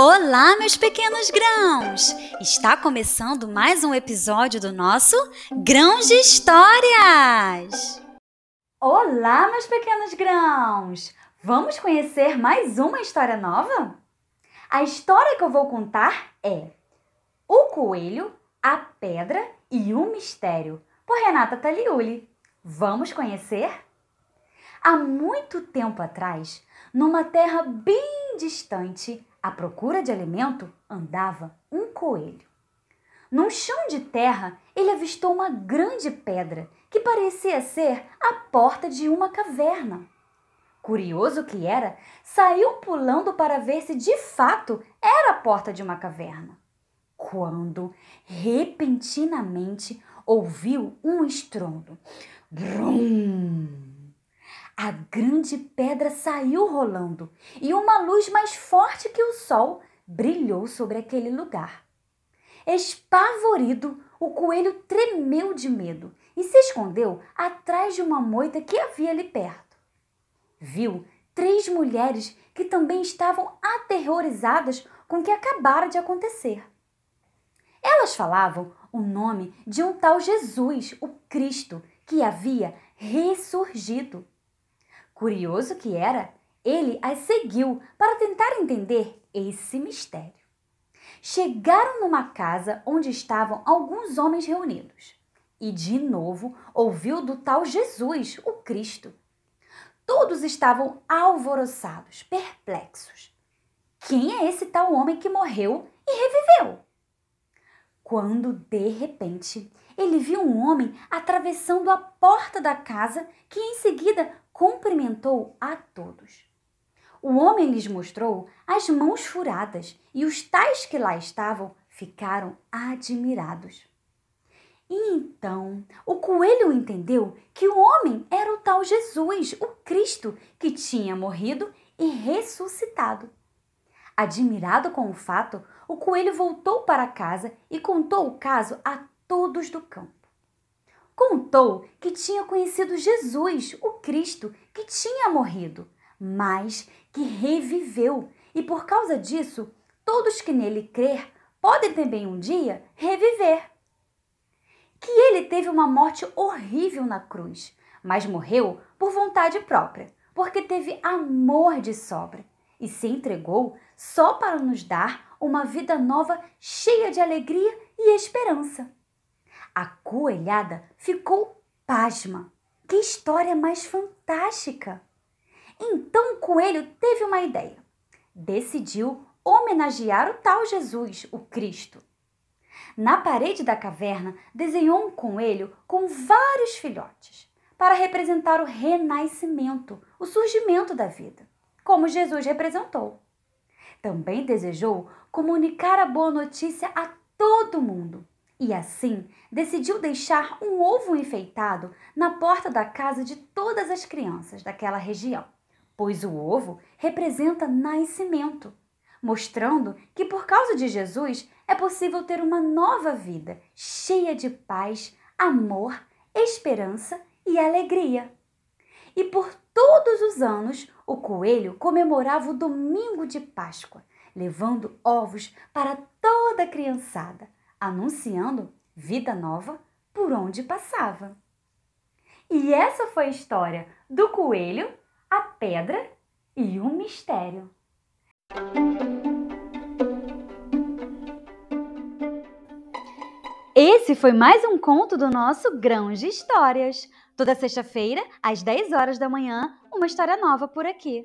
Olá, meus pequenos grãos! Está começando mais um episódio do nosso Grãos de Histórias! Olá, meus pequenos grãos! Vamos conhecer mais uma história nova? A história que eu vou contar é O Coelho, a Pedra e o Mistério, por Renata Taliuli. Vamos conhecer? Há muito tempo atrás, numa terra bem distante, à procura de alimento, andava um coelho. Num chão de terra, ele avistou uma grande pedra que parecia ser a porta de uma caverna. Curioso que era, saiu pulando para ver se de fato era a porta de uma caverna. Quando, repentinamente, ouviu um estrondo. Brum! A grande pedra saiu rolando e uma luz mais forte que o sol brilhou sobre aquele lugar. Espavorido, o coelho tremeu de medo e se escondeu atrás de uma moita que havia ali perto. Viu três mulheres que também estavam aterrorizadas com o que acabara de acontecer. Elas falavam o nome de um tal Jesus, o Cristo, que havia ressurgido. Curioso que era, ele as seguiu para tentar entender esse mistério. Chegaram numa casa onde estavam alguns homens reunidos e de novo ouviu do tal Jesus, o Cristo. Todos estavam alvoroçados, perplexos. Quem é esse tal homem que morreu e reviveu? Quando, de repente, ele viu um homem atravessando a porta da casa que em seguida cumprimentou a todos. O homem lhes mostrou as mãos furadas e os tais que lá estavam ficaram admirados. E então o coelho entendeu que o homem era o tal Jesus, o Cristo, que tinha morrido e ressuscitado. Admirado com o fato, o coelho voltou para casa e contou o caso a todos do campo. Contou que tinha conhecido Jesus, o Cristo, que tinha morrido, mas que reviveu, e por causa disso, todos que nele crer podem também um dia reviver. Que ele teve uma morte horrível na cruz, mas morreu por vontade própria, porque teve amor de sobra e se entregou só para nos dar uma vida nova cheia de alegria e esperança. A coelhada ficou pasma. Que história mais fantástica! Então o coelho teve uma ideia. Decidiu homenagear o tal Jesus, o Cristo. Na parede da caverna desenhou um coelho com vários filhotes para representar o renascimento, o surgimento da vida, como Jesus representou. Também desejou comunicar a boa notícia a todo mundo e assim decidiu deixar um ovo enfeitado na porta da casa de todas as crianças daquela região, pois o ovo representa nascimento, mostrando que por causa de Jesus é possível ter uma nova vida cheia de paz, amor, esperança e alegria. E por todos os anos, o coelho comemorava o domingo de Páscoa, levando ovos para toda a criançada anunciando vida nova por onde passava. E essa foi a história do coelho, a pedra e o mistério. Esse foi mais um conto do nosso Grãos de Histórias. Toda sexta-feira, às 10 horas da manhã, uma história nova por aqui.